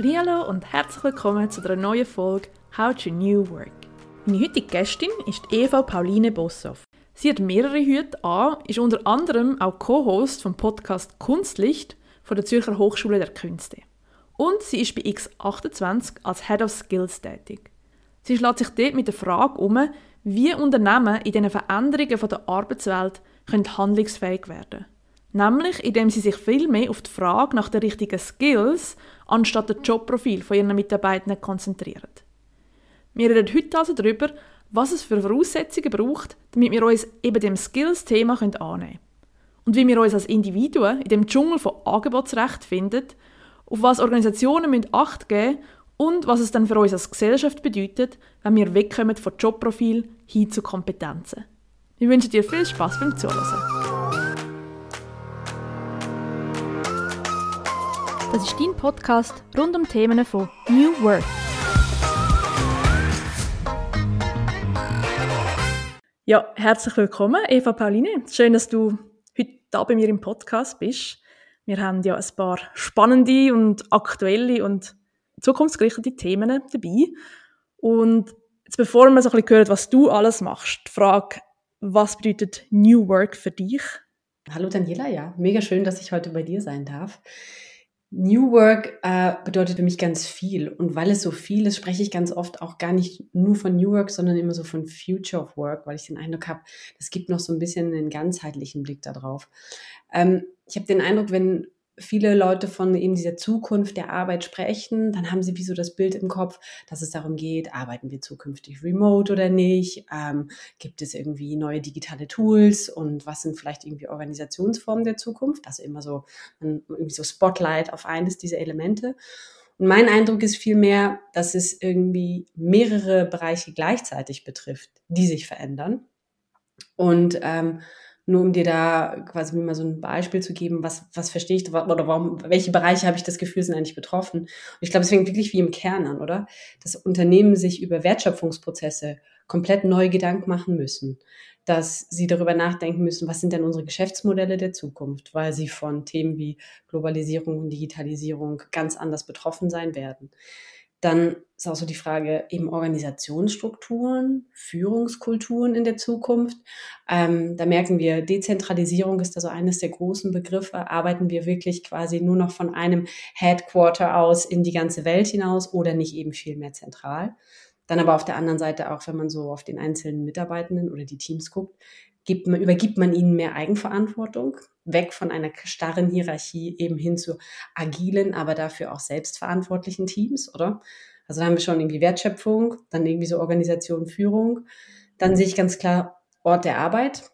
Hallo und herzlich willkommen zu einer neuen Folge How to New Work. Meine heutige Gästin ist Eva Pauline Bossoff. Sie hat mehrere Hüte an, ist unter anderem auch Co-Host vom Podcast Kunstlicht von der Zürcher Hochschule der Künste. Und sie ist bei X28 als Head of Skills tätig. Sie schlägt sich dort mit der Frage um, wie Unternehmen in diesen Veränderungen der Arbeitswelt können handlungsfähig werden können. Nämlich, indem sie sich viel mehr auf die Frage nach den richtigen Skills anstatt das Jobprofil von ihren Mitarbeitenden konzentrieren. Wir reden heute also darüber, was es für Voraussetzungen braucht, damit wir uns eben dem Skills-Thema annehmen können. Und wie wir uns als Individuen in dem Dschungel von Angebotsrecht finden, auf was Organisationen müssen Acht geben und was es dann für uns als Gesellschaft bedeutet, wenn wir wegkommen von Jobprofil hin zu Kompetenzen. Wir wünschen dir viel Spaß beim Zuhören. Das ist dein Podcast rund um Themen von New Work. Ja, herzlich willkommen, Eva Pauline. Schön, dass du heute da bei mir im Podcast bist. Wir haben ja ein paar spannende und aktuelle und zukunftsgerichtete Themen dabei. Und jetzt bevor wir so ein bisschen hören, was du alles machst, die Frage, was bedeutet New Work für dich? Hallo Daniela, ja, mega schön, dass ich heute bei dir sein darf. New Work äh, bedeutet für mich ganz viel. Und weil es so viel ist, spreche ich ganz oft auch gar nicht nur von New Work, sondern immer so von Future of Work, weil ich den Eindruck habe, das gibt noch so ein bisschen einen ganzheitlichen Blick darauf. Ähm, ich habe den Eindruck, wenn viele Leute von eben dieser Zukunft der Arbeit sprechen, dann haben sie wie so das Bild im Kopf, dass es darum geht, arbeiten wir zukünftig remote oder nicht, ähm, gibt es irgendwie neue digitale Tools und was sind vielleicht irgendwie Organisationsformen der Zukunft, also immer so, irgendwie so Spotlight auf eines dieser Elemente. Und mein Eindruck ist vielmehr, dass es irgendwie mehrere Bereiche gleichzeitig betrifft, die sich verändern. Und ähm, nur um dir da quasi mal so ein Beispiel zu geben, was, was verstehe ich oder warum, welche Bereiche habe ich das Gefühl, sind eigentlich betroffen. Und ich glaube, es fängt wirklich wie im Kern an, oder? Dass Unternehmen sich über Wertschöpfungsprozesse komplett neu Gedanken machen müssen. Dass sie darüber nachdenken müssen, was sind denn unsere Geschäftsmodelle der Zukunft, weil sie von Themen wie Globalisierung und Digitalisierung ganz anders betroffen sein werden dann ist auch so die Frage eben Organisationsstrukturen, Führungskulturen in der Zukunft. Ähm, da merken wir, Dezentralisierung ist da so eines der großen Begriffe. Arbeiten wir wirklich quasi nur noch von einem Headquarter aus in die ganze Welt hinaus oder nicht eben viel mehr zentral? Dann aber auf der anderen Seite auch, wenn man so auf den einzelnen Mitarbeitenden oder die Teams guckt, gibt man, übergibt man ihnen mehr Eigenverantwortung, weg von einer starren Hierarchie eben hin zu agilen, aber dafür auch selbstverantwortlichen Teams, oder? Also da haben wir schon irgendwie Wertschöpfung, dann irgendwie so Organisation, Führung. Dann sehe ich ganz klar Ort der Arbeit.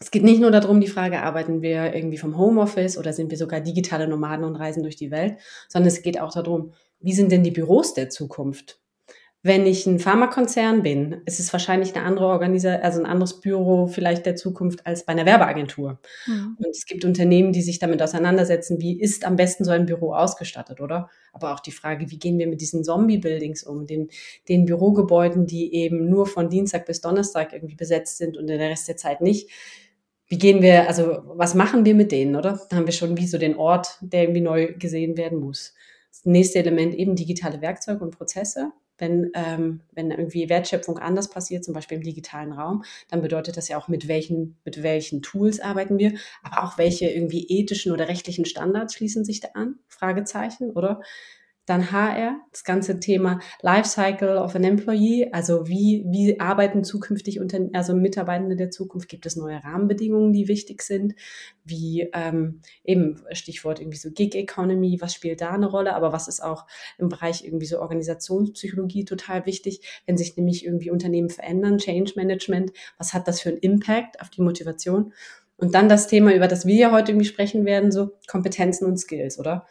Es geht nicht nur darum, die Frage, arbeiten wir irgendwie vom Homeoffice oder sind wir sogar digitale Nomaden und reisen durch die Welt, sondern es geht auch darum, wie sind denn die Büros der Zukunft? Wenn ich ein Pharmakonzern bin, ist es wahrscheinlich eine andere Organisation, also ein anderes Büro vielleicht der Zukunft als bei einer Werbeagentur. Mhm. Und es gibt Unternehmen, die sich damit auseinandersetzen, wie ist am besten so ein Büro ausgestattet, oder? Aber auch die Frage, wie gehen wir mit diesen Zombie-Buildings um, den, den Bürogebäuden, die eben nur von Dienstag bis Donnerstag irgendwie besetzt sind und den Rest der Zeit nicht. Wie gehen wir, also was machen wir mit denen, oder? Da haben wir schon wie so den Ort, der irgendwie neu gesehen werden muss. Das nächste Element eben digitale Werkzeuge und Prozesse wenn, ähm, wenn irgendwie Wertschöpfung anders passiert, zum Beispiel im digitalen Raum, dann bedeutet das ja auch, mit welchen, mit welchen Tools arbeiten wir, aber auch welche irgendwie ethischen oder rechtlichen Standards schließen sich da an? Fragezeichen, oder? Dann HR, das ganze Thema Lifecycle of an Employee, also wie, wie arbeiten zukünftig unter, also Mitarbeitende der Zukunft, gibt es neue Rahmenbedingungen, die wichtig sind, wie ähm, eben Stichwort irgendwie so Gig Economy, was spielt da eine Rolle, aber was ist auch im Bereich irgendwie so Organisationspsychologie total wichtig, wenn sich nämlich irgendwie Unternehmen verändern, Change Management, was hat das für einen Impact auf die Motivation? Und dann das Thema, über das wir ja heute irgendwie sprechen werden, so Kompetenzen und Skills, oder?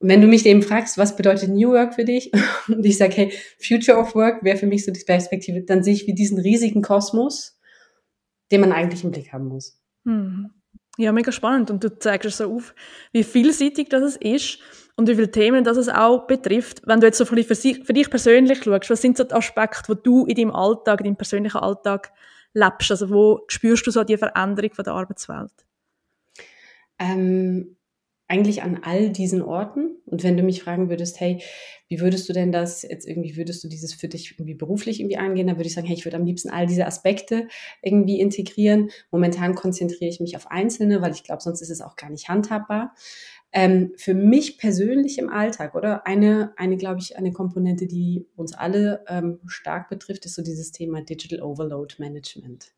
Und wenn du mich eben fragst, was bedeutet New Work für dich? Und ich sage, hey, Future of Work wäre für mich so die Perspektive, dann sehe ich wie diesen riesigen Kosmos, den man eigentlich im Blick haben muss. Hm. Ja, mega spannend. Und du zeigst es so auf, wie vielseitig das ist und wie viele Themen das es auch betrifft. Wenn du jetzt so für, für dich persönlich schaust, was sind so die Aspekte, die du in deinem Alltag, in deinem persönlichen Alltag lebst? Also wo spürst du so die Veränderung von der Arbeitswelt? Ähm, eigentlich an all diesen Orten. Und wenn du mich fragen würdest, hey, wie würdest du denn das jetzt irgendwie, würdest du dieses für dich irgendwie beruflich irgendwie angehen, dann würde ich sagen, hey, ich würde am liebsten all diese Aspekte irgendwie integrieren. Momentan konzentriere ich mich auf einzelne, weil ich glaube, sonst ist es auch gar nicht handhabbar. Ähm, für mich persönlich im Alltag, oder? Eine, eine glaube ich, eine Komponente, die uns alle ähm, stark betrifft, ist so dieses Thema Digital Overload Management.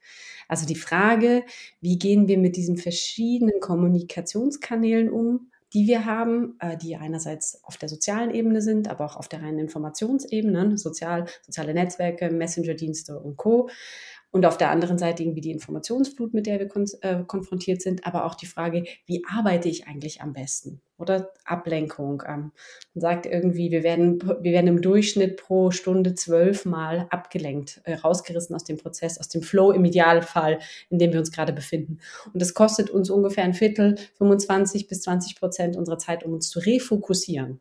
Also die Frage, wie gehen wir mit diesen verschiedenen Kommunikationskanälen um, die wir haben, äh, die einerseits auf der sozialen Ebene sind, aber auch auf der reinen Informationsebene, sozial, soziale Netzwerke, Messenger-Dienste und Co und auf der anderen Seite irgendwie die Informationsflut, mit der wir kon äh, konfrontiert sind, aber auch die Frage, wie arbeite ich eigentlich am besten? Oder Ablenkung. Ähm, man sagt irgendwie, wir werden, wir werden im Durchschnitt pro Stunde zwölfmal abgelenkt, äh, rausgerissen aus dem Prozess, aus dem Flow im Idealfall, in dem wir uns gerade befinden. Und das kostet uns ungefähr ein Viertel, 25 bis 20 Prozent unserer Zeit, um uns zu refokussieren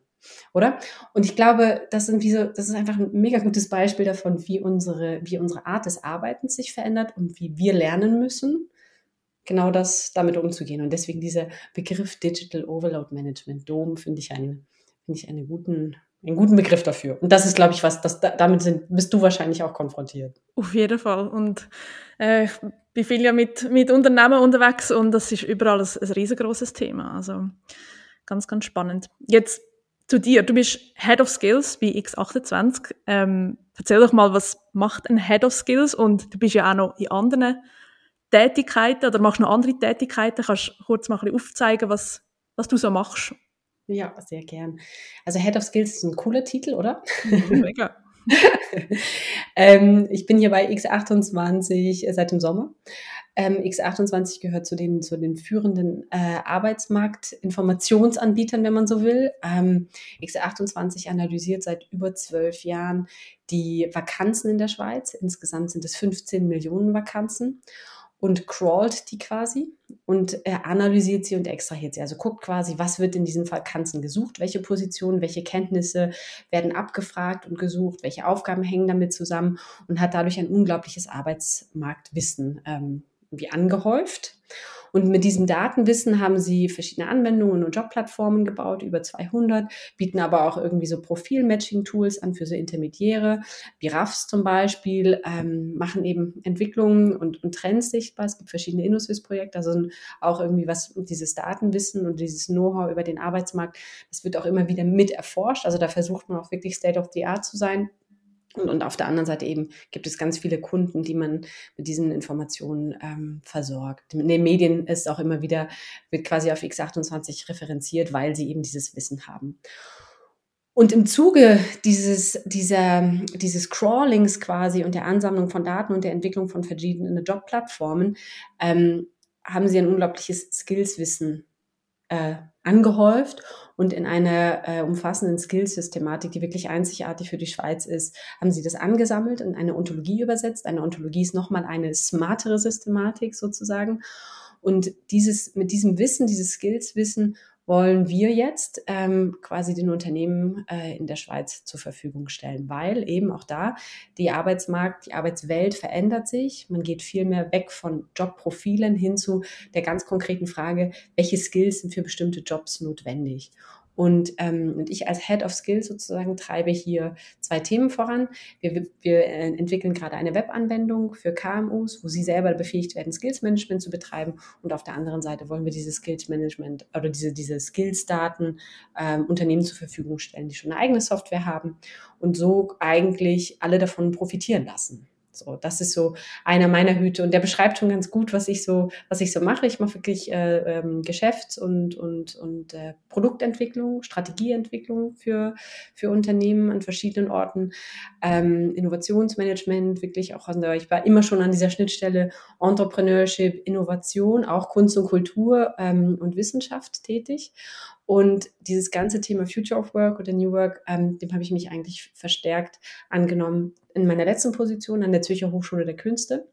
oder? Und ich glaube, das sind wie so, das ist einfach ein mega gutes Beispiel davon, wie unsere, wie unsere Art des Arbeitens sich verändert und wie wir lernen müssen, genau das damit umzugehen. Und deswegen dieser Begriff Digital Overload Management, DOM, finde ich einen, finde ich einen guten, einen guten Begriff dafür. Und das ist, glaube ich, was, das, damit sind, bist du wahrscheinlich auch konfrontiert. Auf jeden Fall. Und äh, ich bin viel ja mit, mit Unternehmen unterwegs und das ist überall ein, ein riesengroßes Thema. Also ganz, ganz spannend. Jetzt zu dir. Du bist Head of Skills bei X28. Ähm, erzähl doch mal, was macht ein Head of Skills? Und du bist ja auch noch in anderen Tätigkeiten oder machst noch andere Tätigkeiten. Kannst du kurz mal ein bisschen aufzeigen, was, was du so machst? Ja, sehr gern. Also Head of Skills ist ein cooler Titel, oder? Mega. ähm, ich bin hier bei X28 seit dem Sommer. Ähm, X28 gehört zu den, zu den führenden äh, Arbeitsmarktinformationsanbietern, wenn man so will. Ähm, X28 analysiert seit über zwölf Jahren die Vakanzen in der Schweiz. Insgesamt sind es 15 Millionen Vakanzen und crawlt die quasi und er analysiert sie und extrahiert sie. Also guckt quasi, was wird in diesen Vakanzen gesucht, welche Positionen, welche Kenntnisse werden abgefragt und gesucht, welche Aufgaben hängen damit zusammen und hat dadurch ein unglaubliches Arbeitsmarktwissen ähm, wie angehäuft. Und mit diesem Datenwissen haben sie verschiedene Anwendungen und Jobplattformen gebaut, über 200, bieten aber auch irgendwie so Profil-Matching-Tools an für so Intermediäre, wie RAFs zum Beispiel, ähm, machen eben Entwicklungen und, und Trends sichtbar. Es gibt verschiedene InnoSwiss-Projekte, also auch irgendwie was, dieses Datenwissen und dieses Know-how über den Arbeitsmarkt, das wird auch immer wieder mit erforscht. Also da versucht man auch wirklich State of the Art zu sein. Und, und auf der anderen Seite eben gibt es ganz viele Kunden, die man mit diesen Informationen ähm, versorgt. In den Medien ist auch immer wieder, wird quasi auf X28 referenziert, weil sie eben dieses Wissen haben. Und im Zuge dieses, dieser, dieses Crawlings quasi und der Ansammlung von Daten und der Entwicklung von verschiedenen Jobplattformen ähm, haben sie ein unglaubliches Skillswissen äh, angehäuft und in einer äh, umfassenden Skills-Systematik, die wirklich einzigartig für die Schweiz ist, haben sie das angesammelt und eine Ontologie übersetzt. Eine Ontologie ist nochmal eine smartere Systematik sozusagen. Und dieses, mit diesem Wissen, dieses Skills-Wissen wollen wir jetzt ähm, quasi den Unternehmen äh, in der Schweiz zur Verfügung stellen, weil eben auch da die Arbeitsmarkt, die Arbeitswelt verändert sich. Man geht viel mehr weg von Jobprofilen hin zu der ganz konkreten Frage, welche Skills sind für bestimmte Jobs notwendig. Und, ähm, und ich als Head of Skills sozusagen treibe hier zwei Themen voran. Wir, wir äh, entwickeln gerade eine Webanwendung für KMUs, wo sie selber befähigt werden, Skills Management zu betreiben. Und auf der anderen Seite wollen wir dieses Skills Management oder diese, diese Skills-Daten ähm, Unternehmen zur Verfügung stellen, die schon eine eigene Software haben und so eigentlich alle davon profitieren lassen. So, das ist so einer meiner Hüte und der beschreibt schon ganz gut, was ich so, was ich so mache. Ich mache wirklich äh, ähm, Geschäfts- und und und äh, Produktentwicklung, Strategieentwicklung für für Unternehmen an verschiedenen Orten, ähm, Innovationsmanagement, wirklich auch. Also ich war immer schon an dieser Schnittstelle Entrepreneurship, Innovation, auch Kunst und Kultur ähm, und Wissenschaft tätig und dieses ganze Thema Future of Work oder New Work, ähm, dem habe ich mich eigentlich verstärkt angenommen in meiner letzten Position an der Zürcher Hochschule der Künste,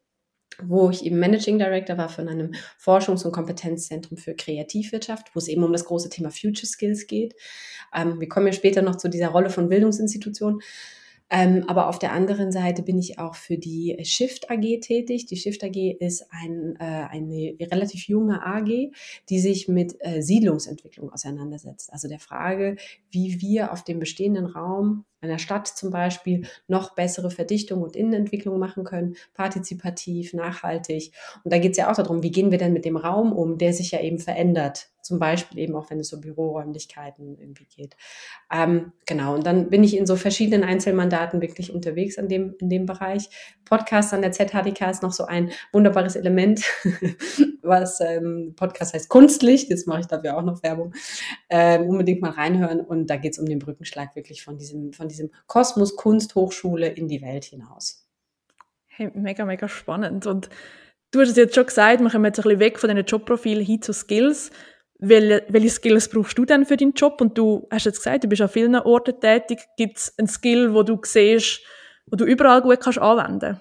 wo ich eben Managing Director war von einem Forschungs- und Kompetenzzentrum für Kreativwirtschaft, wo es eben um das große Thema Future Skills geht. Ähm, wir kommen ja später noch zu dieser Rolle von Bildungsinstitutionen. Ähm, aber auf der anderen Seite bin ich auch für die Shift AG tätig. Die Shift AG ist ein, äh, eine relativ junge AG, die sich mit äh, Siedlungsentwicklung auseinandersetzt. Also der Frage, wie wir auf dem bestehenden Raum einer Stadt zum Beispiel noch bessere Verdichtung und Innenentwicklung machen können, partizipativ, nachhaltig. Und da geht es ja auch darum, wie gehen wir denn mit dem Raum um, der sich ja eben verändert zum Beispiel eben auch, wenn es um Büroräumlichkeiten irgendwie geht. Ähm, genau, und dann bin ich in so verschiedenen Einzelmandaten wirklich unterwegs in dem, in dem Bereich. Podcast an der ZHDK ist noch so ein wunderbares Element, was ähm, Podcast heißt Kunstlicht, jetzt mache ich dafür auch noch Werbung, ähm, unbedingt mal reinhören und da geht es um den Brückenschlag wirklich von diesem, von diesem Kosmos Kunsthochschule in die Welt hinaus. Hey, mega, mega spannend und Du hast es jetzt schon gesagt, wir kommen jetzt ein bisschen weg von diesen Jobprofilen hin zu Skills welche, welche Skills brauchst du denn für deinen Job? Und du hast jetzt gesagt, du bist an vielen Orten tätig. Gibt es einen Skill, wo du siehst, wo du überall gut kannst anwenden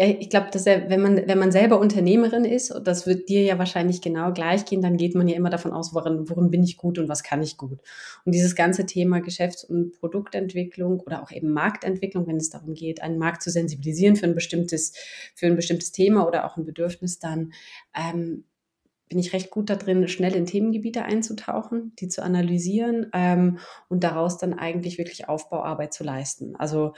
ja, ich glaube, dass er, wenn man, wenn man selber Unternehmerin ist, und das wird dir ja wahrscheinlich genau gleich gehen, dann geht man ja immer davon aus, worin, worin bin ich gut und was kann ich gut. Und dieses ganze Thema Geschäfts- und Produktentwicklung oder auch eben Marktentwicklung, wenn es darum geht, einen Markt zu sensibilisieren für ein bestimmtes, für ein bestimmtes Thema oder auch ein Bedürfnis, dann ähm, bin ich recht gut da drin, schnell in Themengebiete einzutauchen, die zu analysieren ähm, und daraus dann eigentlich wirklich Aufbauarbeit zu leisten. Also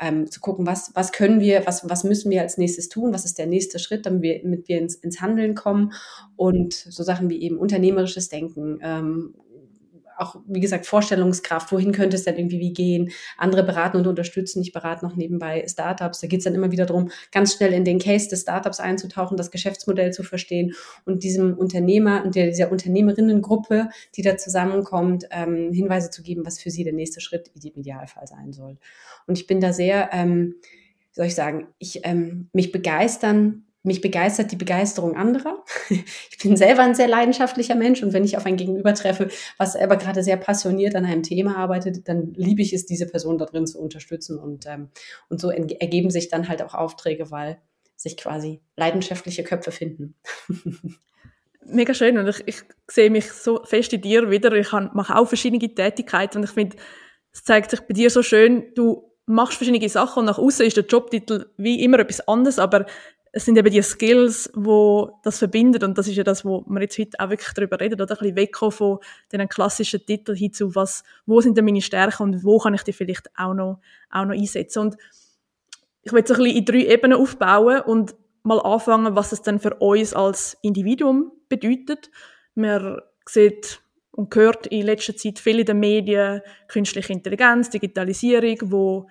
ähm, zu gucken, was, was können wir, was, was müssen wir als nächstes tun, was ist der nächste Schritt, damit wir, damit wir ins, ins Handeln kommen und so Sachen wie eben unternehmerisches Denken, ähm, auch, wie gesagt, Vorstellungskraft, wohin könnte es denn irgendwie wie gehen, andere beraten und unterstützen. Ich berate noch nebenbei Startups. Da geht es dann immer wieder darum, ganz schnell in den Case des Startups einzutauchen, das Geschäftsmodell zu verstehen und diesem Unternehmer und dieser Unternehmerinnengruppe, die da zusammenkommt, ähm, Hinweise zu geben, was für sie der nächste Schritt im Idealfall sein soll. Und ich bin da sehr, ähm, wie soll ich sagen, ich ähm, mich begeistern mich begeistert die Begeisterung anderer. Ich bin selber ein sehr leidenschaftlicher Mensch und wenn ich auf ein Gegenüber treffe, was selber gerade sehr passioniert an einem Thema arbeitet, dann liebe ich es, diese Person da drin zu unterstützen und, ähm, und so ergeben sich dann halt auch Aufträge, weil sich quasi leidenschaftliche Köpfe finden. Mega schön und ich, ich sehe mich so fest in dir wieder. Ich mache auch verschiedene Tätigkeiten und ich finde, es zeigt sich bei dir so schön, du machst verschiedene Sachen und nach außen ist der Jobtitel wie immer etwas anderes, aber es sind eben die Skills, wo das verbindet und das ist ja das, wo wir jetzt heute auch wirklich darüber reden, oder ein bisschen wegkommen von den klassischen Titeln hin zu was, wo sind denn meine Stärken und wo kann ich die vielleicht auch noch, auch noch einsetzen und ich will so ein bisschen in drei Ebenen aufbauen und mal anfangen, was es denn für uns als Individuum bedeutet. Man sieht und hört in letzter Zeit viel in den Medien künstliche Intelligenz, Digitalisierung, wo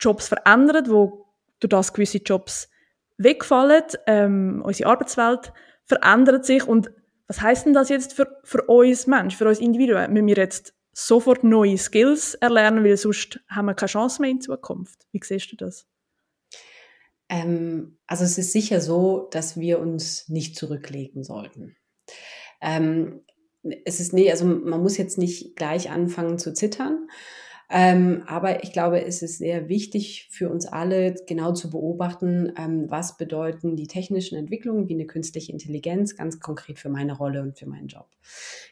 Jobs verändert, wo durch das gewisse Jobs wegfallen, ähm, unsere Arbeitswelt verändert sich und was heißt denn das jetzt für, für uns Menschen, für uns Individuen? Müssen wir jetzt sofort neue Skills erlernen, weil sonst haben wir keine Chance mehr in Zukunft? Wie siehst du das? Ähm, also es ist sicher so, dass wir uns nicht zurücklegen sollten. Ähm, es ist nee, also man muss jetzt nicht gleich anfangen zu zittern, ähm, aber ich glaube, es ist sehr wichtig für uns alle, genau zu beobachten, ähm, was bedeuten die technischen Entwicklungen wie eine künstliche Intelligenz ganz konkret für meine Rolle und für meinen Job.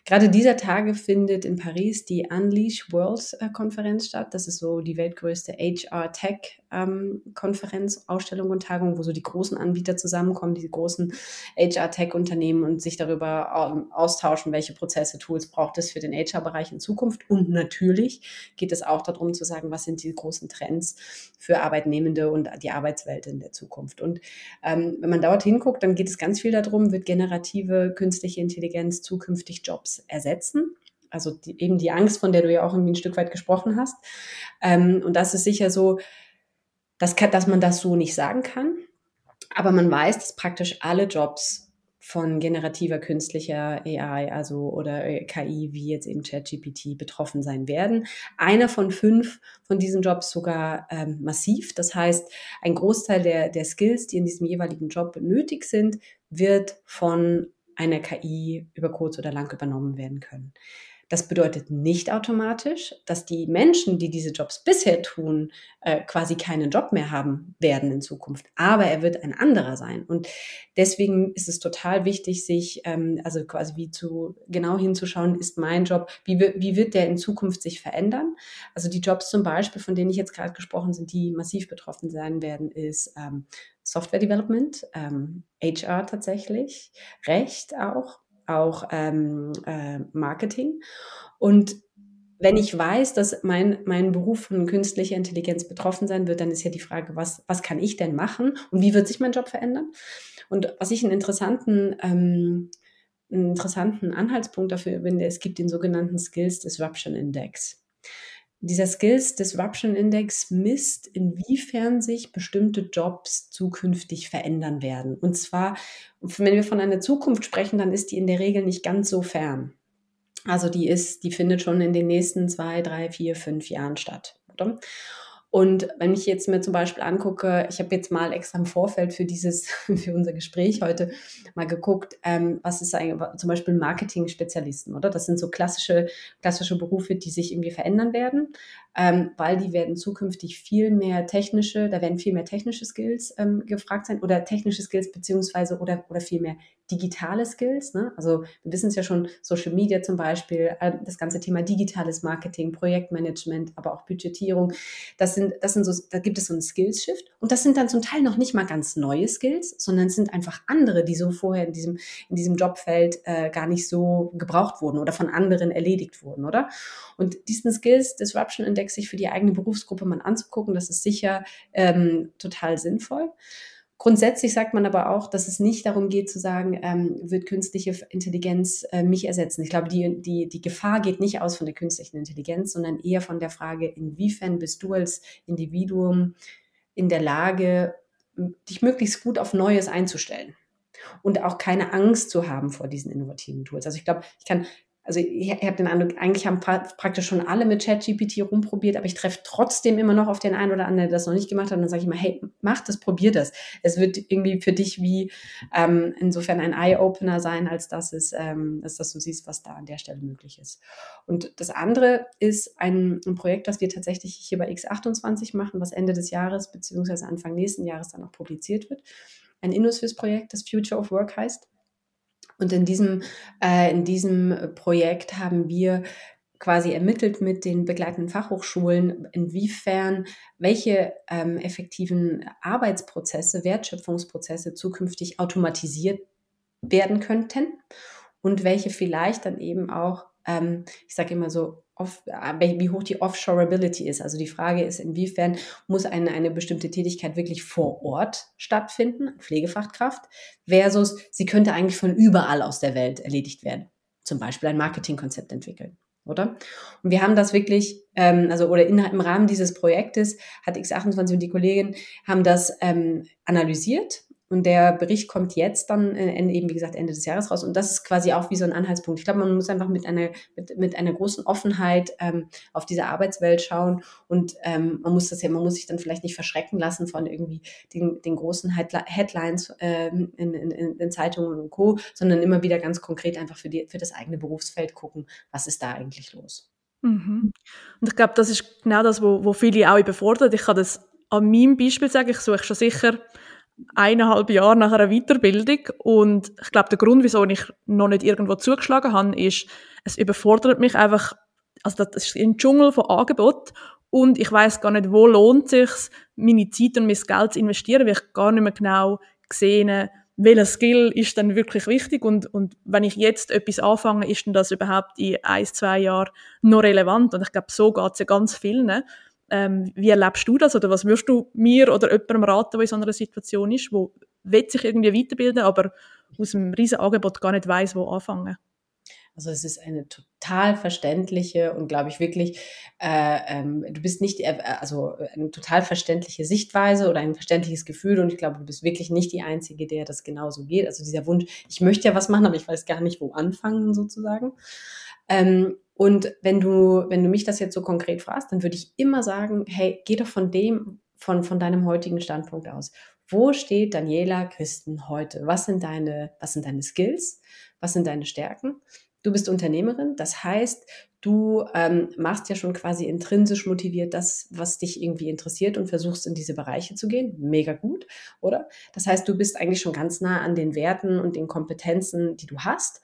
Gerade dieser Tage findet in Paris die Unleash World äh, Konferenz statt. Das ist so die weltgrößte HR Tech ähm, Konferenz, Ausstellung und Tagung, wo so die großen Anbieter zusammenkommen, die großen HR-Tech-Unternehmen und sich darüber ähm, austauschen, welche Prozesse, Tools braucht es für den HR-Bereich in Zukunft. Und natürlich geht es auch darum zu sagen, was sind die großen Trends für Arbeitnehmende und die Arbeitswelt in der Zukunft. Und ähm, wenn man dort hinguckt, dann geht es ganz viel darum, wird generative künstliche Intelligenz zukünftig Jobs ersetzen? Also die, eben die Angst, von der du ja auch irgendwie ein Stück weit gesprochen hast. Ähm, und das ist sicher so, dass, dass man das so nicht sagen kann. Aber man weiß, dass praktisch alle Jobs von generativer künstlicher AI, also oder äh, KI, wie jetzt eben ChatGPT, betroffen sein werden. Einer von fünf von diesen Jobs sogar ähm, massiv. Das heißt, ein Großteil der, der Skills, die in diesem jeweiligen Job nötig sind, wird von einer KI über kurz oder lang übernommen werden können. Das bedeutet nicht automatisch, dass die Menschen, die diese Jobs bisher tun, äh, quasi keinen Job mehr haben werden in Zukunft. Aber er wird ein anderer sein. Und deswegen ist es total wichtig, sich, ähm, also quasi wie zu genau hinzuschauen, ist mein Job, wie, wie wird der in Zukunft sich verändern? Also die Jobs zum Beispiel, von denen ich jetzt gerade gesprochen sind, die massiv betroffen sein werden, ist ähm, Software Development, ähm, HR tatsächlich, Recht auch, auch ähm, äh, Marketing. Und wenn ich weiß, dass mein, mein Beruf von künstlicher Intelligenz betroffen sein wird, dann ist ja die Frage, was, was kann ich denn machen und wie wird sich mein Job verändern? Und was ich einen interessanten, ähm, einen interessanten Anhaltspunkt dafür finde, es gibt den sogenannten Skills Disruption Index. Dieser Skills Disruption Index misst, inwiefern sich bestimmte Jobs zukünftig verändern werden. Und zwar, wenn wir von einer Zukunft sprechen, dann ist die in der Regel nicht ganz so fern. Also die ist, die findet schon in den nächsten zwei, drei, vier, fünf Jahren statt. Oder? Und wenn ich jetzt mir zum Beispiel angucke, ich habe jetzt mal extra im Vorfeld für dieses, für unser Gespräch heute mal geguckt, ähm, was ist eigentlich zum Beispiel Marketing-Spezialisten, oder? Das sind so klassische, klassische Berufe, die sich irgendwie verändern werden ähm, weil die werden zukünftig viel mehr technische, da werden viel mehr technische Skills ähm, gefragt sein oder technische Skills beziehungsweise oder, oder viel mehr digitale Skills. Ne? Also wir wissen es ja schon, Social Media zum Beispiel, äh, das ganze Thema digitales Marketing, Projektmanagement, aber auch Budgetierung. Das sind, das sind so, da gibt es so einen Skills-Shift und das sind dann zum Teil noch nicht mal ganz neue Skills, sondern es sind einfach andere, die so vorher in diesem, in diesem Jobfeld äh, gar nicht so gebraucht wurden oder von anderen erledigt wurden, oder? Und diesen Skills Disruption Index sich für die eigene Berufsgruppe mal anzugucken, das ist sicher ähm, total sinnvoll. Grundsätzlich sagt man aber auch, dass es nicht darum geht zu sagen, ähm, wird künstliche Intelligenz äh, mich ersetzen. Ich glaube, die, die, die Gefahr geht nicht aus von der künstlichen Intelligenz, sondern eher von der Frage, inwiefern bist du als Individuum in der Lage, dich möglichst gut auf Neues einzustellen und auch keine Angst zu haben vor diesen innovativen Tools. Also ich glaube, ich kann also ich, ich habe den Eindruck, eigentlich haben pra praktisch schon alle mit ChatGPT rumprobiert, aber ich treffe trotzdem immer noch auf den einen oder anderen, der das noch nicht gemacht hat. Und dann sage ich immer, hey, mach das, probier das. Es wird irgendwie für dich wie ähm, insofern ein Eye-Opener sein, als dass es, ähm, als dass du siehst, was da an der Stelle möglich ist. Und das andere ist ein, ein Projekt, das wir tatsächlich hier bei X28 machen, was Ende des Jahres beziehungsweise Anfang nächsten Jahres dann auch publiziert wird. Ein InnoSwiss-Projekt, das Future of Work heißt. Und in diesem, äh, in diesem Projekt haben wir quasi ermittelt mit den begleitenden Fachhochschulen, inwiefern welche ähm, effektiven Arbeitsprozesse, Wertschöpfungsprozesse zukünftig automatisiert werden könnten und welche vielleicht dann eben auch, ähm, ich sage immer so, off, äh, wie hoch die Offshoreability ist. Also die Frage ist, inwiefern muss eine, eine bestimmte Tätigkeit wirklich vor Ort stattfinden, Pflegefachkraft, versus sie könnte eigentlich von überall aus der Welt erledigt werden. Zum Beispiel ein Marketingkonzept entwickeln oder? Und wir haben das wirklich, ähm, also oder in, im Rahmen dieses Projektes hat X28 und die Kollegin haben das ähm, analysiert und der Bericht kommt jetzt dann äh, eben, wie gesagt, Ende des Jahres raus. Und das ist quasi auch wie so ein Anhaltspunkt. Ich glaube, man muss einfach mit einer, mit, mit einer großen Offenheit ähm, auf diese Arbeitswelt schauen. Und ähm, man muss das ja, man muss sich dann vielleicht nicht verschrecken lassen von irgendwie den, den großen Headlines in, in, in, in Zeitungen und Co., sondern immer wieder ganz konkret einfach für, die, für das eigene Berufsfeld gucken, was ist da eigentlich los. Mhm. Und ich glaube, das ist genau das, wo, wo viele auch überfordert. Ich kann das an meinem Beispiel sagen, ich suche schon sicher eineinhalb Jahre nach einer Weiterbildung. Und ich glaube, der Grund, wieso ich noch nicht irgendwo zugeschlagen habe, ist, es überfordert mich einfach, also das ist ein Dschungel von Angebot. Und ich weiß gar nicht, wo lohnt sich meine Zeit und mein Geld zu investieren, weil ich gar nicht mehr genau sehe, welcher Skill ist dann wirklich wichtig. Und, und wenn ich jetzt etwas anfange, ist denn das überhaupt in ein, zwei Jahren noch relevant? Und ich glaube, so geht es ja ganz vielen. Ähm, wie erlebst du das oder was würdest du mir oder jemandem raten, der in so einer Situation ist, wo will sich irgendwie weiterbilden, aber aus einem riesen Angebot gar nicht weiß, wo anfangen? Also es ist eine total verständliche und glaube ich wirklich, äh, ähm, du bist nicht, äh, also eine total verständliche Sichtweise oder ein verständliches Gefühl und ich glaube, du bist wirklich nicht die Einzige, der das genauso geht. Also dieser Wunsch, ich möchte ja was machen, aber ich weiß gar nicht, wo anfangen sozusagen. Ähm, und wenn du, wenn du mich das jetzt so konkret fragst, dann würde ich immer sagen, hey, geh doch von dem, von, von deinem heutigen Standpunkt aus. Wo steht Daniela Christen heute? Was sind deine, was sind deine Skills? Was sind deine Stärken? du bist Unternehmerin, das heißt, du ähm, machst ja schon quasi intrinsisch motiviert das, was dich irgendwie interessiert und versuchst in diese Bereiche zu gehen. Mega gut, oder? Das heißt, du bist eigentlich schon ganz nah an den Werten und den Kompetenzen, die du hast.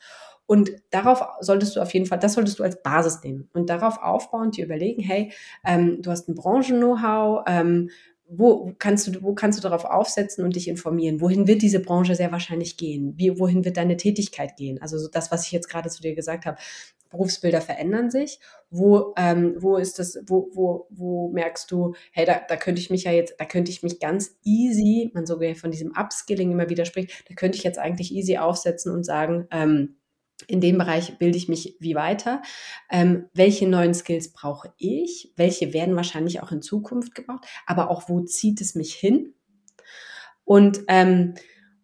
Und darauf solltest du auf jeden Fall, das solltest du als Basis nehmen und darauf aufbauend dir überlegen, hey, ähm, du hast ein Branchen-Know-how, ähm, wo kannst du, wo kannst du darauf aufsetzen und dich informieren? Wohin wird diese Branche sehr wahrscheinlich gehen? Wie, wohin wird deine Tätigkeit gehen? Also so das, was ich jetzt gerade zu dir gesagt habe. Berufsbilder verändern sich. Wo, ähm, wo ist das, wo, wo, wo merkst du, hey, da, da könnte ich mich ja jetzt, da könnte ich mich ganz easy, man sogar von diesem Upskilling immer wieder spricht, da könnte ich jetzt eigentlich easy aufsetzen und sagen, ähm, in dem Bereich bilde ich mich wie weiter. Ähm, welche neuen Skills brauche ich? Welche werden wahrscheinlich auch in Zukunft gebraucht? Aber auch, wo zieht es mich hin? Und ähm,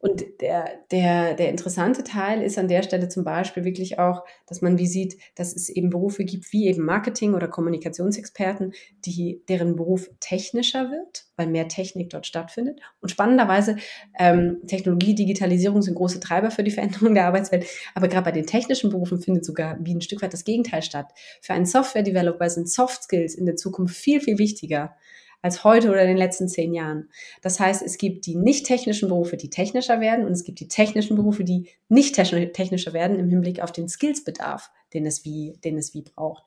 und der, der, der interessante Teil ist an der Stelle zum Beispiel wirklich auch, dass man wie sieht, dass es eben Berufe gibt, wie eben Marketing- oder Kommunikationsexperten, die, deren Beruf technischer wird, weil mehr Technik dort stattfindet. Und spannenderweise, ähm, Technologie, Digitalisierung sind große Treiber für die Veränderung der Arbeitswelt. Aber gerade bei den technischen Berufen findet sogar wie ein Stück weit das Gegenteil statt. Für einen Software-Developer sind Soft Skills in der Zukunft viel, viel wichtiger als heute oder in den letzten zehn Jahren. Das heißt, es gibt die nicht technischen Berufe, die technischer werden und es gibt die technischen Berufe, die nicht technischer werden im Hinblick auf den Skillsbedarf, den es wie, den es wie braucht.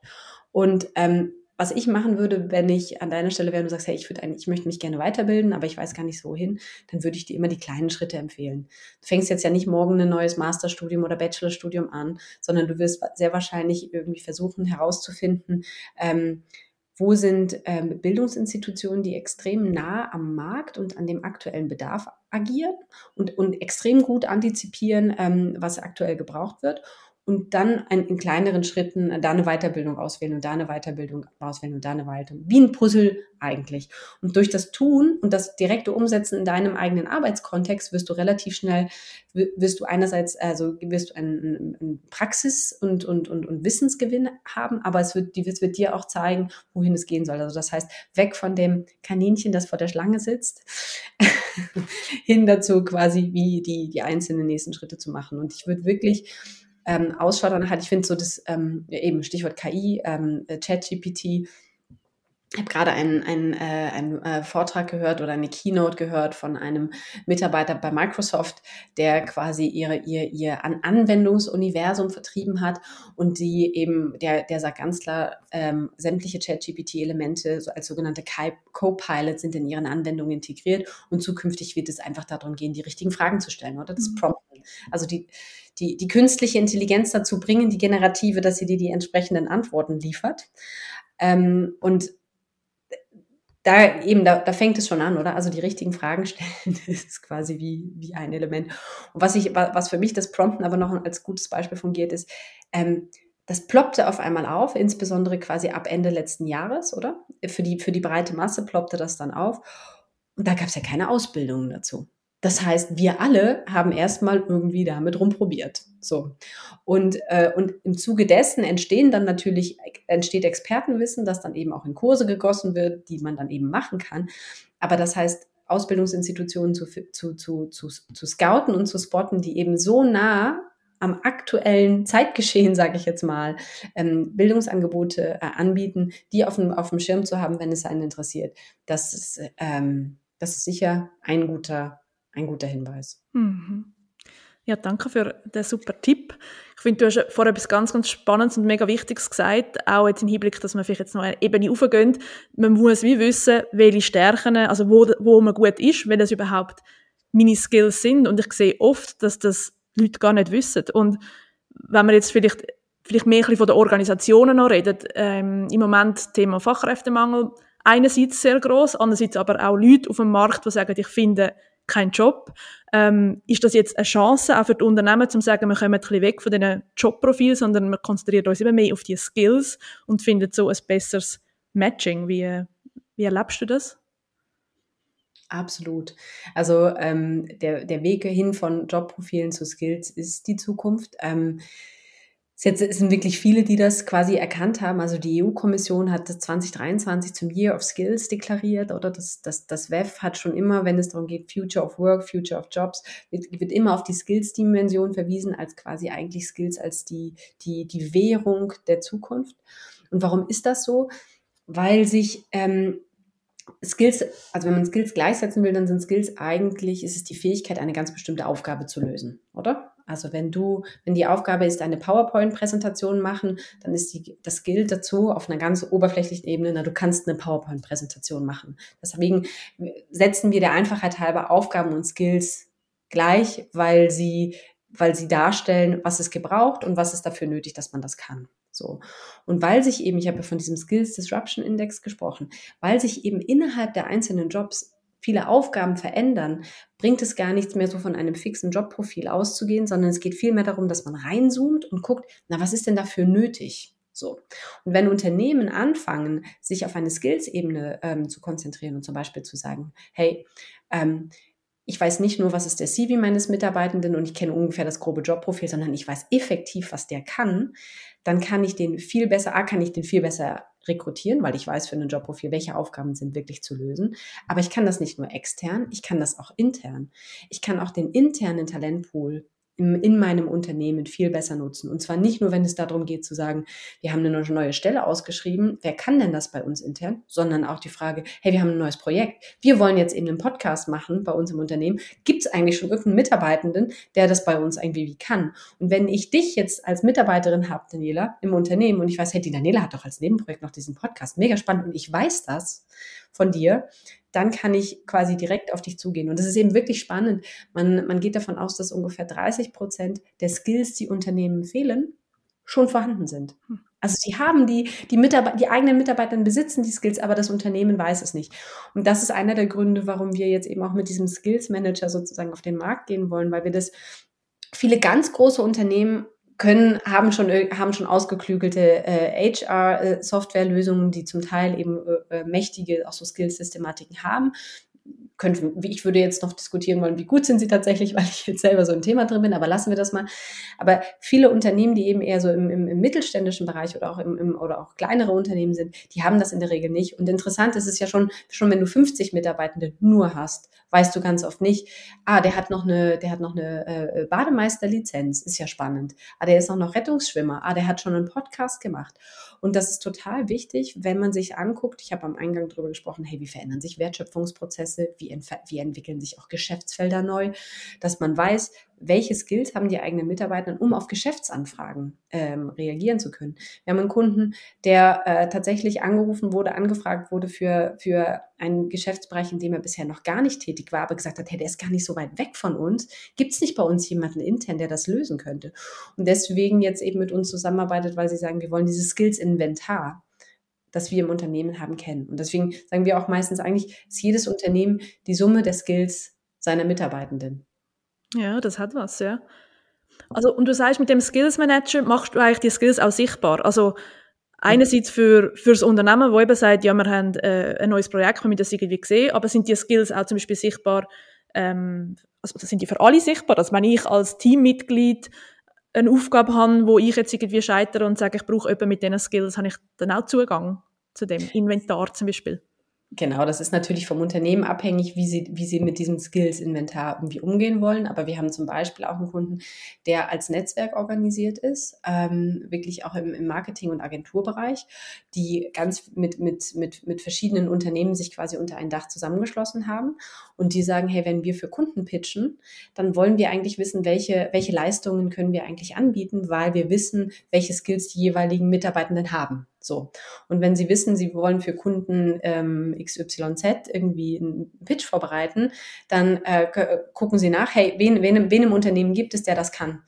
Und ähm, was ich machen würde, wenn ich an deiner Stelle wäre und du sagst, hey, ich, würde ich möchte mich gerne weiterbilden, aber ich weiß gar nicht so wohin, dann würde ich dir immer die kleinen Schritte empfehlen. Du fängst jetzt ja nicht morgen ein neues Masterstudium oder Bachelorstudium an, sondern du wirst sehr wahrscheinlich irgendwie versuchen herauszufinden, ähm, wo sind ähm, Bildungsinstitutionen, die extrem nah am Markt und an dem aktuellen Bedarf agieren und, und extrem gut antizipieren, ähm, was aktuell gebraucht wird und dann ein, in kleineren Schritten da eine Weiterbildung auswählen und da eine Weiterbildung auswählen und da eine Weiterbildung. Wie ein Puzzle eigentlich. Und durch das Tun und das direkte Umsetzen in deinem eigenen Arbeitskontext wirst du relativ schnell, wirst du einerseits, also wirst du einen, einen Praxis- und, und, und, und Wissensgewinn haben, aber es wird, es wird dir auch zeigen, wohin es gehen soll. Also das heißt, weg von dem Kaninchen, das vor der Schlange sitzt, hin dazu quasi, wie die, die einzelnen nächsten Schritte zu machen. Und ich würde wirklich ähm, Ausschau danach hat. Ich finde so das ähm, eben Stichwort KI, ähm, äh, ChatGPT. Ich habe gerade einen, einen, äh, einen äh, Vortrag gehört oder eine Keynote gehört von einem Mitarbeiter bei Microsoft, der quasi ihre, ihr, ihr An Anwendungsuniversum vertrieben hat und die eben, der, der sagt ganz klar, ähm, sämtliche ChatGPT-Elemente so als sogenannte Co-Pilot sind in ihren Anwendungen integriert und zukünftig wird es einfach darum gehen, die richtigen Fragen zu stellen oder das mhm. Prompten. Also die, die, die künstliche Intelligenz dazu bringen, die generative, dass sie dir die entsprechenden Antworten liefert. Ähm, und da eben, da, da fängt es schon an, oder? Also die richtigen Fragen stellen, das ist quasi wie, wie ein Element. Und was ich, was für mich das Prompten aber noch als gutes Beispiel fungiert, ist, ähm, das ploppte auf einmal auf, insbesondere quasi ab Ende letzten Jahres, oder? Für die, für die breite Masse ploppte das dann auf. Und da gab es ja keine Ausbildungen dazu. Das heißt, wir alle haben erstmal irgendwie damit rumprobiert. So. Und, äh, und im Zuge dessen entstehen dann natürlich, entsteht Expertenwissen, das dann eben auch in Kurse gegossen wird, die man dann eben machen kann. Aber das heißt, Ausbildungsinstitutionen zu, zu, zu, zu, zu scouten und zu spotten, die eben so nah am aktuellen Zeitgeschehen, sage ich jetzt mal, ähm, Bildungsangebote äh, anbieten, die auf dem, auf dem Schirm zu haben, wenn es einen interessiert. Das ist, ähm, das ist sicher ein guter ein guter Hinweis. Mhm. Ja, danke für den super Tipp. Ich finde, du hast vorher etwas ganz, ganz Spannendes und mega Wichtiges gesagt, auch jetzt im Hinblick, dass man vielleicht jetzt noch eine Ebene aufgehen. Man muss wie wissen, welche Stärken, also wo, wo man gut ist, weil das überhaupt meine Skills sind. Und ich sehe oft, dass das Leute gar nicht wissen. Und wenn man jetzt vielleicht, vielleicht mehr von den Organisationen noch redet, ähm, im Moment Thema Fachkräftemangel, einerseits sehr groß, andererseits aber auch Leute auf dem Markt, die sagen, ich finde keinen Job. Ähm, ist das jetzt eine Chance auch für die Unternehmen, zu sagen, wir kommen ein bisschen weg von diesen Jobprofilen, sondern wir konzentrieren uns immer mehr auf die Skills und finden so ein besseres Matching? Wie, wie erlebst du das? Absolut. Also ähm, der, der Weg hin von Jobprofilen zu Skills ist die Zukunft. Ähm, Jetzt sind wirklich viele, die das quasi erkannt haben. Also die EU-Kommission hat das 2023 zum Year of Skills deklariert oder das, das, das WEF hat schon immer, wenn es darum geht, Future of Work, Future of Jobs, wird, wird immer auf die Skills-Dimension verwiesen, als quasi eigentlich Skills als die, die, die Währung der Zukunft. Und warum ist das so? Weil sich ähm, Skills, also wenn man Skills gleichsetzen will, dann sind Skills eigentlich, ist es die Fähigkeit, eine ganz bestimmte Aufgabe zu lösen, oder? Also wenn du, wenn die Aufgabe ist, eine PowerPoint-Präsentation machen, dann ist die, das Skill dazu auf einer ganz oberflächlichen Ebene, na, du kannst eine PowerPoint-Präsentation machen. Deswegen setzen wir der Einfachheit halber Aufgaben und Skills gleich, weil sie, weil sie darstellen, was es gebraucht und was ist dafür nötig, dass man das kann. So. Und weil sich eben, ich habe ja von diesem Skills Disruption Index gesprochen, weil sich eben innerhalb der einzelnen Jobs viele Aufgaben verändern, bringt es gar nichts mehr so von einem fixen Jobprofil auszugehen, sondern es geht vielmehr darum, dass man reinzoomt und guckt, na, was ist denn dafür nötig? So. Und wenn Unternehmen anfangen, sich auf eine Skills-Ebene ähm, zu konzentrieren und zum Beispiel zu sagen, hey, ähm, ich weiß nicht nur, was ist der CV meines Mitarbeitenden und ich kenne ungefähr das grobe Jobprofil, sondern ich weiß effektiv, was der kann, dann kann ich den viel besser, A, kann ich den viel besser rekrutieren, weil ich weiß für ein Jobprofil, welche Aufgaben sind wirklich zu lösen. Aber ich kann das nicht nur extern, ich kann das auch intern. Ich kann auch den internen Talentpool in meinem Unternehmen viel besser nutzen. Und zwar nicht nur, wenn es darum geht zu sagen, wir haben eine neue Stelle ausgeschrieben, wer kann denn das bei uns intern, sondern auch die Frage, hey, wir haben ein neues Projekt, wir wollen jetzt eben einen Podcast machen bei uns im Unternehmen. Gibt es eigentlich schon irgendeinen Mitarbeitenden, der das bei uns irgendwie wie kann? Und wenn ich dich jetzt als Mitarbeiterin habe, Daniela, im Unternehmen und ich weiß, hey, die Daniela hat doch als Nebenprojekt noch diesen Podcast, mega spannend und ich weiß das von dir, dann kann ich quasi direkt auf dich zugehen. Und das ist eben wirklich spannend. Man, man geht davon aus, dass ungefähr 30 Prozent der Skills, die Unternehmen fehlen, schon vorhanden sind. Hm. Also sie haben die, die, Mitarbeiter, die eigenen Mitarbeiter besitzen die Skills, aber das Unternehmen weiß es nicht. Und das ist einer der Gründe, warum wir jetzt eben auch mit diesem Skills Manager sozusagen auf den Markt gehen wollen, weil wir das viele ganz große Unternehmen können, haben schon, haben schon ausgeklügelte äh, HR-Softwarelösungen, die zum Teil eben äh, mächtige auch so Skills-Systematiken haben könnte, ich würde jetzt noch diskutieren wollen, wie gut sind sie tatsächlich, weil ich jetzt selber so ein Thema drin bin, aber lassen wir das mal. Aber viele Unternehmen, die eben eher so im, im, im mittelständischen Bereich oder auch im, im, oder auch kleinere Unternehmen sind, die haben das in der Regel nicht. Und interessant ist es ja schon, schon wenn du 50 Mitarbeitende nur hast, weißt du ganz oft nicht, ah, der hat noch eine, der hat noch eine äh, Bademeisterlizenz, ist ja spannend. Ah, der ist auch noch Rettungsschwimmer. Ah, der hat schon einen Podcast gemacht. Und das ist total wichtig, wenn man sich anguckt, ich habe am Eingang darüber gesprochen, hey, wie verändern sich Wertschöpfungsprozesse, wie, wie entwickeln sich auch Geschäftsfelder neu, dass man weiß, welche Skills haben die eigenen Mitarbeiter, um auf Geschäftsanfragen ähm, reagieren zu können. Wir haben einen Kunden, der äh, tatsächlich angerufen wurde, angefragt wurde für, für einen Geschäftsbereich, in dem er bisher noch gar nicht tätig war, aber gesagt hat, hey, der ist gar nicht so weit weg von uns. Gibt es nicht bei uns jemanden intern, der das lösen könnte? Und deswegen jetzt eben mit uns zusammenarbeitet, weil sie sagen, wir wollen dieses Skills-Inventar das wir im Unternehmen haben, kennen. Und deswegen sagen wir auch meistens eigentlich, ist jedes Unternehmen die Summe der Skills seiner Mitarbeitenden. Ja, das hat was, ja. Also, und du sagst, mit dem Skills Manager machst du eigentlich die Skills auch sichtbar. Also, einerseits für, für das Unternehmen, wo eben sagt, ja, wir haben äh, ein neues Projekt, wir müssen das irgendwie sehen, aber sind die Skills auch zum Beispiel sichtbar, ähm, also sind die für alle sichtbar? Also, wenn ich als Teammitglied eine Aufgabe habe, wo ich jetzt irgendwie scheitere und sage, ich brauche jemanden mit diesen Skills, habe ich dann auch Zugang zu dem Inventar zum Beispiel? Genau, das ist natürlich vom Unternehmen abhängig, wie sie, wie sie mit diesem Skills-Inventar irgendwie umgehen wollen. Aber wir haben zum Beispiel auch einen Kunden, der als Netzwerk organisiert ist, ähm, wirklich auch im, im Marketing- und Agenturbereich, die ganz mit, mit, mit, mit verschiedenen Unternehmen sich quasi unter ein Dach zusammengeschlossen haben. Und die sagen, hey, wenn wir für Kunden pitchen, dann wollen wir eigentlich wissen, welche, welche Leistungen können wir eigentlich anbieten, weil wir wissen, welche Skills die jeweiligen Mitarbeitenden haben. So. Und wenn Sie wissen, Sie wollen für Kunden ähm, XYZ irgendwie einen Pitch vorbereiten, dann äh, gucken Sie nach, hey, wen, wen, wen im Unternehmen gibt es, der das kann?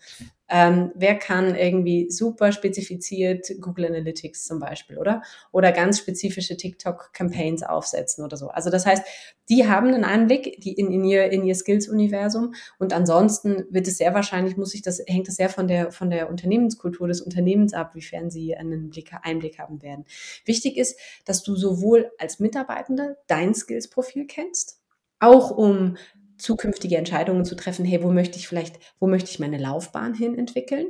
Ähm, wer kann irgendwie super spezifiziert Google Analytics zum Beispiel, oder? Oder ganz spezifische TikTok-Campaigns aufsetzen oder so. Also das heißt, die haben einen Einblick die in, in ihr, in ihr Skills-Universum und ansonsten wird es sehr wahrscheinlich, muss ich das, hängt das sehr von der, von der Unternehmenskultur des Unternehmens ab, wiefern sie einen Blick, Einblick haben werden. Wichtig ist, dass du sowohl als Mitarbeitender dein Skills-Profil kennst, auch um zukünftige Entscheidungen zu treffen, hey, wo möchte ich vielleicht, wo möchte ich meine Laufbahn hin entwickeln?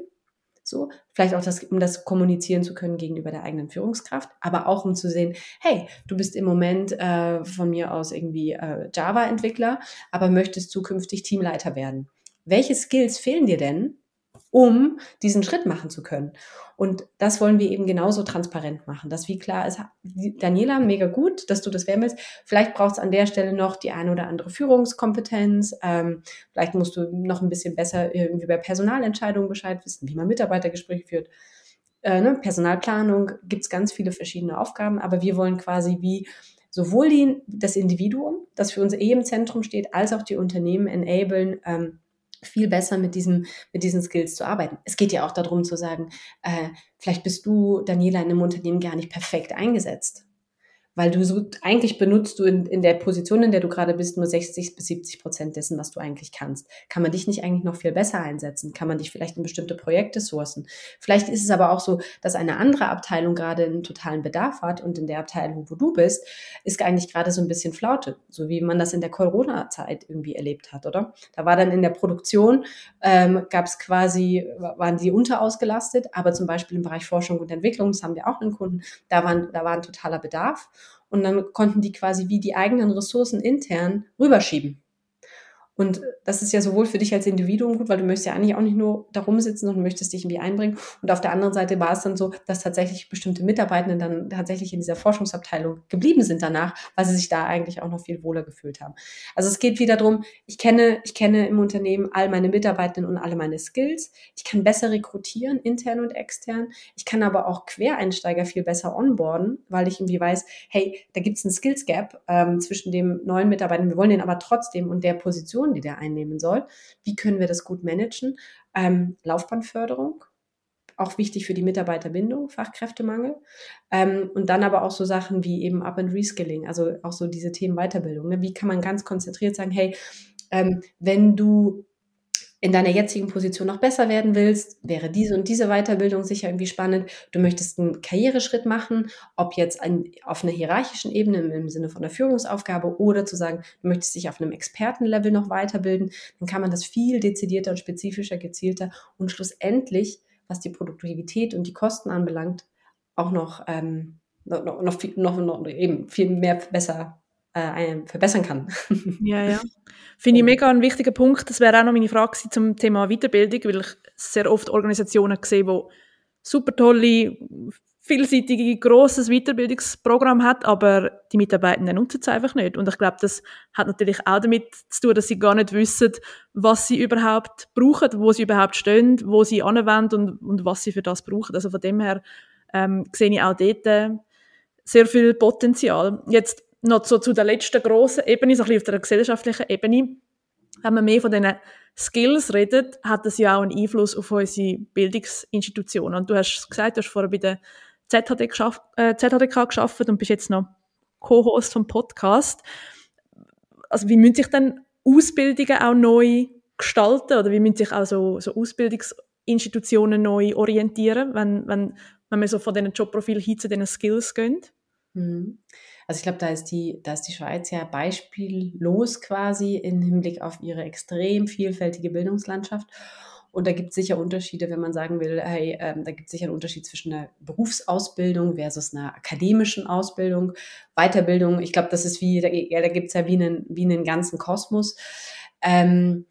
So, vielleicht auch das, um das kommunizieren zu können gegenüber der eigenen Führungskraft, aber auch um zu sehen, hey, du bist im Moment äh, von mir aus irgendwie äh, Java-Entwickler, aber möchtest zukünftig Teamleiter werden. Welche Skills fehlen dir denn, um diesen Schritt machen zu können. Und das wollen wir eben genauso transparent machen, dass wie klar ist, Daniela, mega gut, dass du das werden willst. Vielleicht braucht es an der Stelle noch die eine oder andere Führungskompetenz. Ähm, vielleicht musst du noch ein bisschen besser irgendwie bei Personalentscheidungen Bescheid wissen, wie man Mitarbeitergespräche führt. Äh, ne? Personalplanung gibt es ganz viele verschiedene Aufgaben, aber wir wollen quasi wie sowohl die, das Individuum, das für uns eh im Zentrum steht, als auch die Unternehmen enablen, ähm, viel besser mit diesem, mit diesen Skills zu arbeiten. Es geht ja auch darum zu sagen, äh, vielleicht bist du, Daniela, in einem Unternehmen gar nicht perfekt eingesetzt weil du so, eigentlich benutzt du in, in der Position, in der du gerade bist, nur 60 bis 70 Prozent dessen, was du eigentlich kannst. Kann man dich nicht eigentlich noch viel besser einsetzen? Kann man dich vielleicht in bestimmte Projekte sourcen? Vielleicht ist es aber auch so, dass eine andere Abteilung gerade einen totalen Bedarf hat und in der Abteilung, wo du bist, ist eigentlich gerade so ein bisschen Flaute, so wie man das in der Corona-Zeit irgendwie erlebt hat, oder? Da war dann in der Produktion, ähm, gab es quasi, waren die unterausgelastet, aber zum Beispiel im Bereich Forschung und Entwicklung, das haben wir auch einen Kunden, da, waren, da war ein totaler Bedarf. Und dann konnten die quasi wie die eigenen Ressourcen intern rüberschieben. Und das ist ja sowohl für dich als Individuum gut, weil du möchtest ja eigentlich auch nicht nur da rumsitzen, sondern möchtest dich irgendwie einbringen. Und auf der anderen Seite war es dann so, dass tatsächlich bestimmte Mitarbeitenden dann tatsächlich in dieser Forschungsabteilung geblieben sind danach, weil sie sich da eigentlich auch noch viel wohler gefühlt haben. Also es geht wieder darum, ich kenne, ich kenne im Unternehmen all meine Mitarbeitenden und alle meine Skills. Ich kann besser rekrutieren, intern und extern. Ich kann aber auch Quereinsteiger viel besser onboarden, weil ich irgendwie weiß, hey, da gibt es einen Skills Gap ähm, zwischen dem neuen Mitarbeiter, wir wollen den aber trotzdem und der Position Position, die der einnehmen soll. Wie können wir das gut managen? Ähm, Laufbahnförderung, auch wichtig für die Mitarbeiterbindung, Fachkräftemangel. Ähm, und dann aber auch so Sachen wie eben Up- and Reskilling, also auch so diese Themen Weiterbildung. Ne? Wie kann man ganz konzentriert sagen, hey, ähm, wenn du in deiner jetzigen Position noch besser werden willst, wäre diese und diese Weiterbildung sicher irgendwie spannend. Du möchtest einen Karriereschritt machen, ob jetzt ein, auf einer hierarchischen Ebene im, Sinne von der Führungsaufgabe oder zu sagen, du möchtest dich auf einem Expertenlevel noch weiterbilden, dann kann man das viel dezidierter und spezifischer, gezielter und schlussendlich, was die Produktivität und die Kosten anbelangt, auch noch, ähm, noch, noch, noch, noch eben viel mehr besser äh, verbessern kann. ja, ja. Finde ich mega ein wichtiger Punkt. Das wäre auch noch meine Frage zum Thema Weiterbildung, weil ich sehr oft Organisationen sehe, die super tolle, vielseitige, grosses Weiterbildungsprogramm hat, aber die Mitarbeitenden nutzen es einfach nicht. Und ich glaube, das hat natürlich auch damit zu tun, dass sie gar nicht wissen, was sie überhaupt brauchen, wo sie überhaupt stehen, wo sie anwenden und, und was sie für das brauchen. Also von dem her ähm, sehe ich auch dort äh, sehr viel Potenzial. Jetzt noch so zu der letzten grossen Ebene, so ein bisschen auf der gesellschaftlichen Ebene, wenn man mehr von diesen Skills redet, hat das ja auch einen Einfluss auf unsere Bildungsinstitutionen. Und du hast gesagt, du hast vorher bei der ZHD geschafft, äh, ZHDK geschafft und bist jetzt noch Co-Host vom Podcast. Also wie müssen sich denn Ausbildungen auch neu gestalten oder wie müssen sich auch so, Ausbildungsinstitutionen neu orientieren, wenn, wenn, wenn man so von diesen Jobprofilen hin zu diesen Skills geht? Mhm. Also ich glaube, da ist die, da ist die Schweiz ja beispiellos quasi im Hinblick auf ihre extrem vielfältige Bildungslandschaft. Und da gibt es sicher Unterschiede, wenn man sagen will, hey, ähm, da gibt es sicher einen Unterschied zwischen einer Berufsausbildung versus einer akademischen Ausbildung, Weiterbildung. Ich glaube, das ist wie, da, ja, da gibt es ja wie einen, wie einen ganzen Kosmos. Ähm,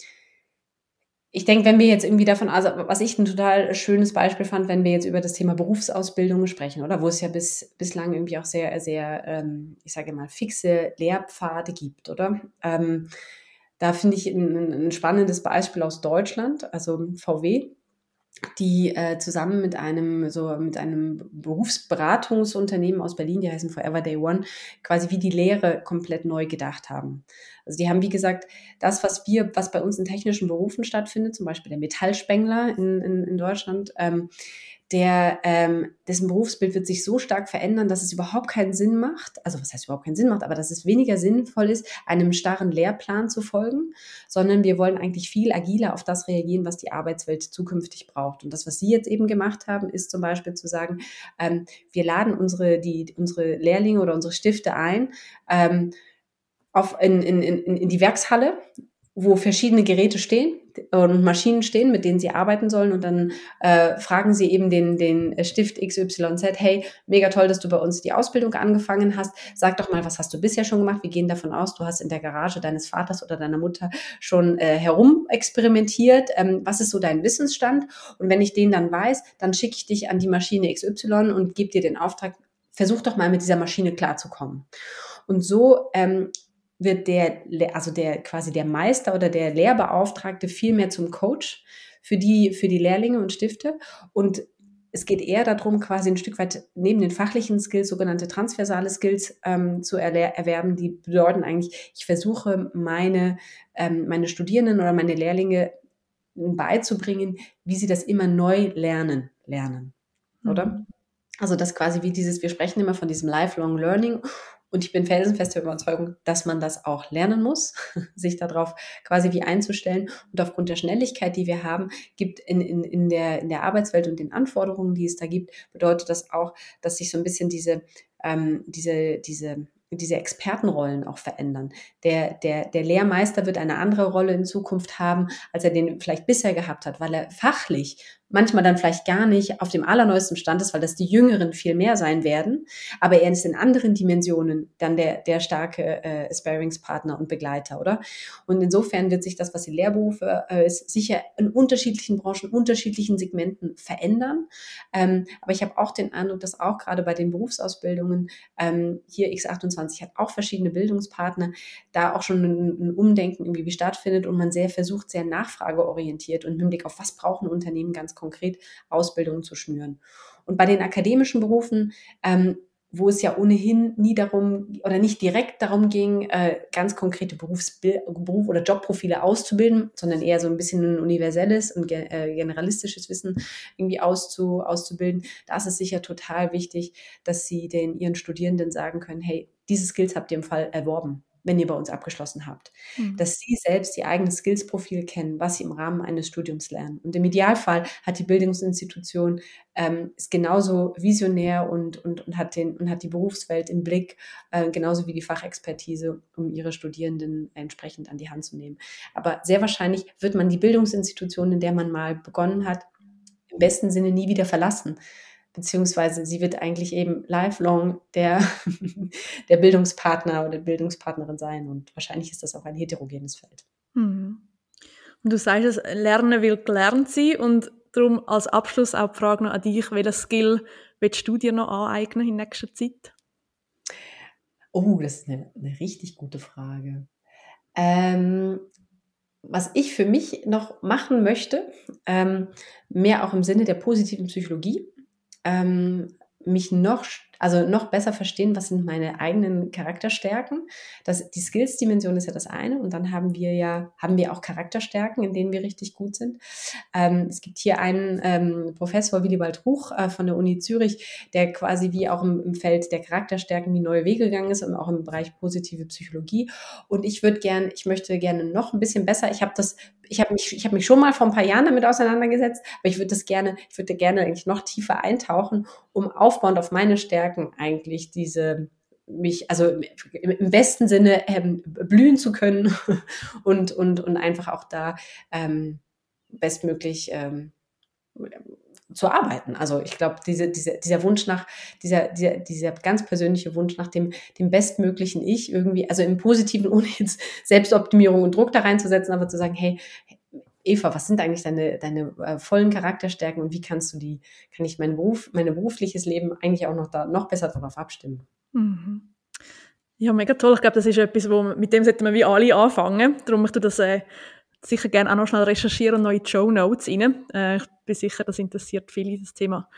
ich denke, wenn wir jetzt irgendwie davon, also was ich ein total schönes Beispiel fand, wenn wir jetzt über das Thema Berufsausbildung sprechen, oder wo es ja bis, bislang irgendwie auch sehr, sehr, ähm, ich sage mal, fixe Lehrpfade gibt, oder? Ähm, da finde ich ein, ein, spannendes Beispiel aus Deutschland, also VW, die äh, zusammen mit einem so mit einem Berufsberatungsunternehmen aus Berlin, die heißen Forever Day One, quasi wie die Lehre komplett neu gedacht haben. Also die haben, wie gesagt, das, was wir, was bei uns in technischen Berufen stattfindet, zum Beispiel der Metallspengler in, in, in Deutschland, ähm, der, ähm, dessen Berufsbild wird sich so stark verändern, dass es überhaupt keinen Sinn macht, also was heißt überhaupt keinen Sinn macht, aber dass es weniger sinnvoll ist, einem starren Lehrplan zu folgen, sondern wir wollen eigentlich viel agiler auf das reagieren, was die Arbeitswelt zukünftig braucht. Und das, was Sie jetzt eben gemacht haben, ist zum Beispiel zu sagen, ähm, wir laden unsere, die, unsere Lehrlinge oder unsere Stifte ein, ähm, auf, in, in, in, in die Werkshalle wo verschiedene Geräte stehen und Maschinen stehen, mit denen sie arbeiten sollen. Und dann äh, fragen sie eben den, den Stift XYZ, hey, mega toll, dass du bei uns die Ausbildung angefangen hast. Sag doch mal, was hast du bisher schon gemacht? Wir gehen davon aus, du hast in der Garage deines Vaters oder deiner Mutter schon äh, herum experimentiert. Ähm, was ist so dein Wissensstand? Und wenn ich den dann weiß, dann schicke ich dich an die Maschine XY und gebe dir den Auftrag, versuch doch mal mit dieser Maschine klarzukommen. Und so ähm, wird der, also der quasi der Meister oder der Lehrbeauftragte viel mehr zum Coach für die, für die Lehrlinge und Stifte. Und es geht eher darum, quasi ein Stück weit neben den fachlichen Skills sogenannte transversale Skills ähm, zu erwerben. Die bedeuten eigentlich, ich versuche meine, ähm, meine Studierenden oder meine Lehrlinge beizubringen, wie sie das immer neu lernen, lernen. Oder? Mhm. Also das quasi wie dieses, wir sprechen immer von diesem Lifelong Learning und ich bin felsenfest der Überzeugung, dass man das auch lernen muss, sich darauf quasi wie einzustellen. Und aufgrund der Schnelligkeit, die wir haben, gibt in, in, in, der, in der Arbeitswelt und den Anforderungen, die es da gibt, bedeutet das auch, dass sich so ein bisschen diese, ähm, diese, diese diese Expertenrollen auch verändern. Der, der, der Lehrmeister wird eine andere Rolle in Zukunft haben, als er den vielleicht bisher gehabt hat, weil er fachlich manchmal dann vielleicht gar nicht auf dem allerneuesten Stand ist, weil das die Jüngeren viel mehr sein werden. Aber er ist in anderen Dimensionen dann der, der starke äh, Sparingspartner und Begleiter, oder? Und insofern wird sich das, was die Lehrberufe äh, ist, sicher in unterschiedlichen Branchen, unterschiedlichen Segmenten verändern. Ähm, aber ich habe auch den Eindruck, dass auch gerade bei den Berufsausbildungen ähm, hier X28 hat auch verschiedene Bildungspartner, da auch schon ein, ein Umdenken irgendwie stattfindet und man sehr versucht, sehr nachfrageorientiert und im Blick auf was brauchen Unternehmen ganz konkret Ausbildungen zu schnüren. Und bei den akademischen Berufen, ähm, wo es ja ohnehin nie darum oder nicht direkt darum ging, äh, ganz konkrete Berufsbild, Beruf- oder Jobprofile auszubilden, sondern eher so ein bisschen ein universelles und äh, generalistisches Wissen irgendwie auszu auszubilden. Da ist es sicher total wichtig, dass Sie den Ihren Studierenden sagen können, hey, diese Skills habt ihr im Fall erworben wenn ihr bei uns abgeschlossen habt. Mhm. Dass sie selbst ihr eigenes Skillsprofil kennen, was sie im Rahmen eines Studiums lernen. Und im Idealfall hat die Bildungsinstitution ähm, ist genauso visionär und, und, und, hat den, und hat die Berufswelt im Blick, äh, genauso wie die Fachexpertise, um ihre Studierenden entsprechend an die Hand zu nehmen. Aber sehr wahrscheinlich wird man die Bildungsinstitution, in der man mal begonnen hat, im besten Sinne nie wieder verlassen beziehungsweise sie wird eigentlich eben lifelong der, der Bildungspartner oder Bildungspartnerin sein und wahrscheinlich ist das auch ein heterogenes Feld. Mhm. Und du sagst, es Lernen will gelernt sein und darum als Abschluss auch die Frage noch an dich, welchen Skill willst du dir noch aneignen in nächster Zeit? Oh, das ist eine, eine richtig gute Frage. Ähm, was ich für mich noch machen möchte, ähm, mehr auch im Sinne der positiven Psychologie, ähm, mich noch also noch besser verstehen, was sind meine eigenen Charakterstärken. Das, die Skills-Dimension ist ja das eine und dann haben wir ja, haben wir auch Charakterstärken, in denen wir richtig gut sind. Ähm, es gibt hier einen ähm, Professor, Willibald Ruch äh, von der Uni Zürich, der quasi wie auch im, im, Feld der Charakterstärken wie neue Wege gegangen ist und auch im Bereich positive Psychologie. Und ich würde gerne, ich möchte gerne noch ein bisschen besser, ich habe das ich habe mich, ich mich schon mal vor ein paar Jahren damit auseinandergesetzt, aber ich würde das gerne, ich würde gerne eigentlich noch tiefer eintauchen, um aufbauend auf meine Stärken eigentlich diese mich, also im besten Sinne ähm, blühen zu können und, und, und einfach auch da ähm, bestmöglich ähm, zu arbeiten. Also ich glaube, diese, diese, dieser Wunsch nach, dieser, dieser, dieser ganz persönliche Wunsch nach dem, dem bestmöglichen Ich irgendwie, also im Positiven, ohne jetzt Selbstoptimierung und Druck da reinzusetzen, aber zu sagen, hey, Eva, was sind eigentlich deine, deine äh, vollen Charakterstärken und wie kannst du die, kann ich mein Beruf, mein berufliches Leben eigentlich auch noch da noch besser darauf abstimmen? Mhm. Ja, mega toll. Ich glaube, das ist etwas, wo, mit dem sollten wir wie alle anfangen. Darum möchte ich das äh, sicher gerne auch noch schnell recherchieren und neue Show Notes rein. Äh, ich bin sicher, das interessiert viele, das Thema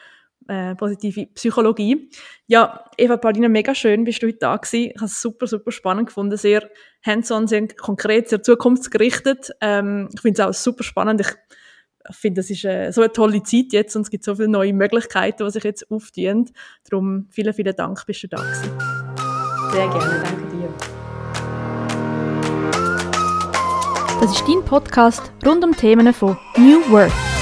äh, positive Psychologie. Ja, Eva Paulina, mega schön, bist du heute da gewesen. Ich habe es super, super spannend gefunden, sehr hands-on, sehr konkret, sehr zukunftsgerichtet. Ähm, ich finde es auch super spannend. Ich finde, es ist äh, so eine tolle Zeit jetzt und es gibt so viele neue Möglichkeiten, die sich jetzt auftun. Darum vielen, vielen Dank, bist du da gewesen. Sehr gerne, danke dir. Das ist dein Podcast rund um Themen von New Work.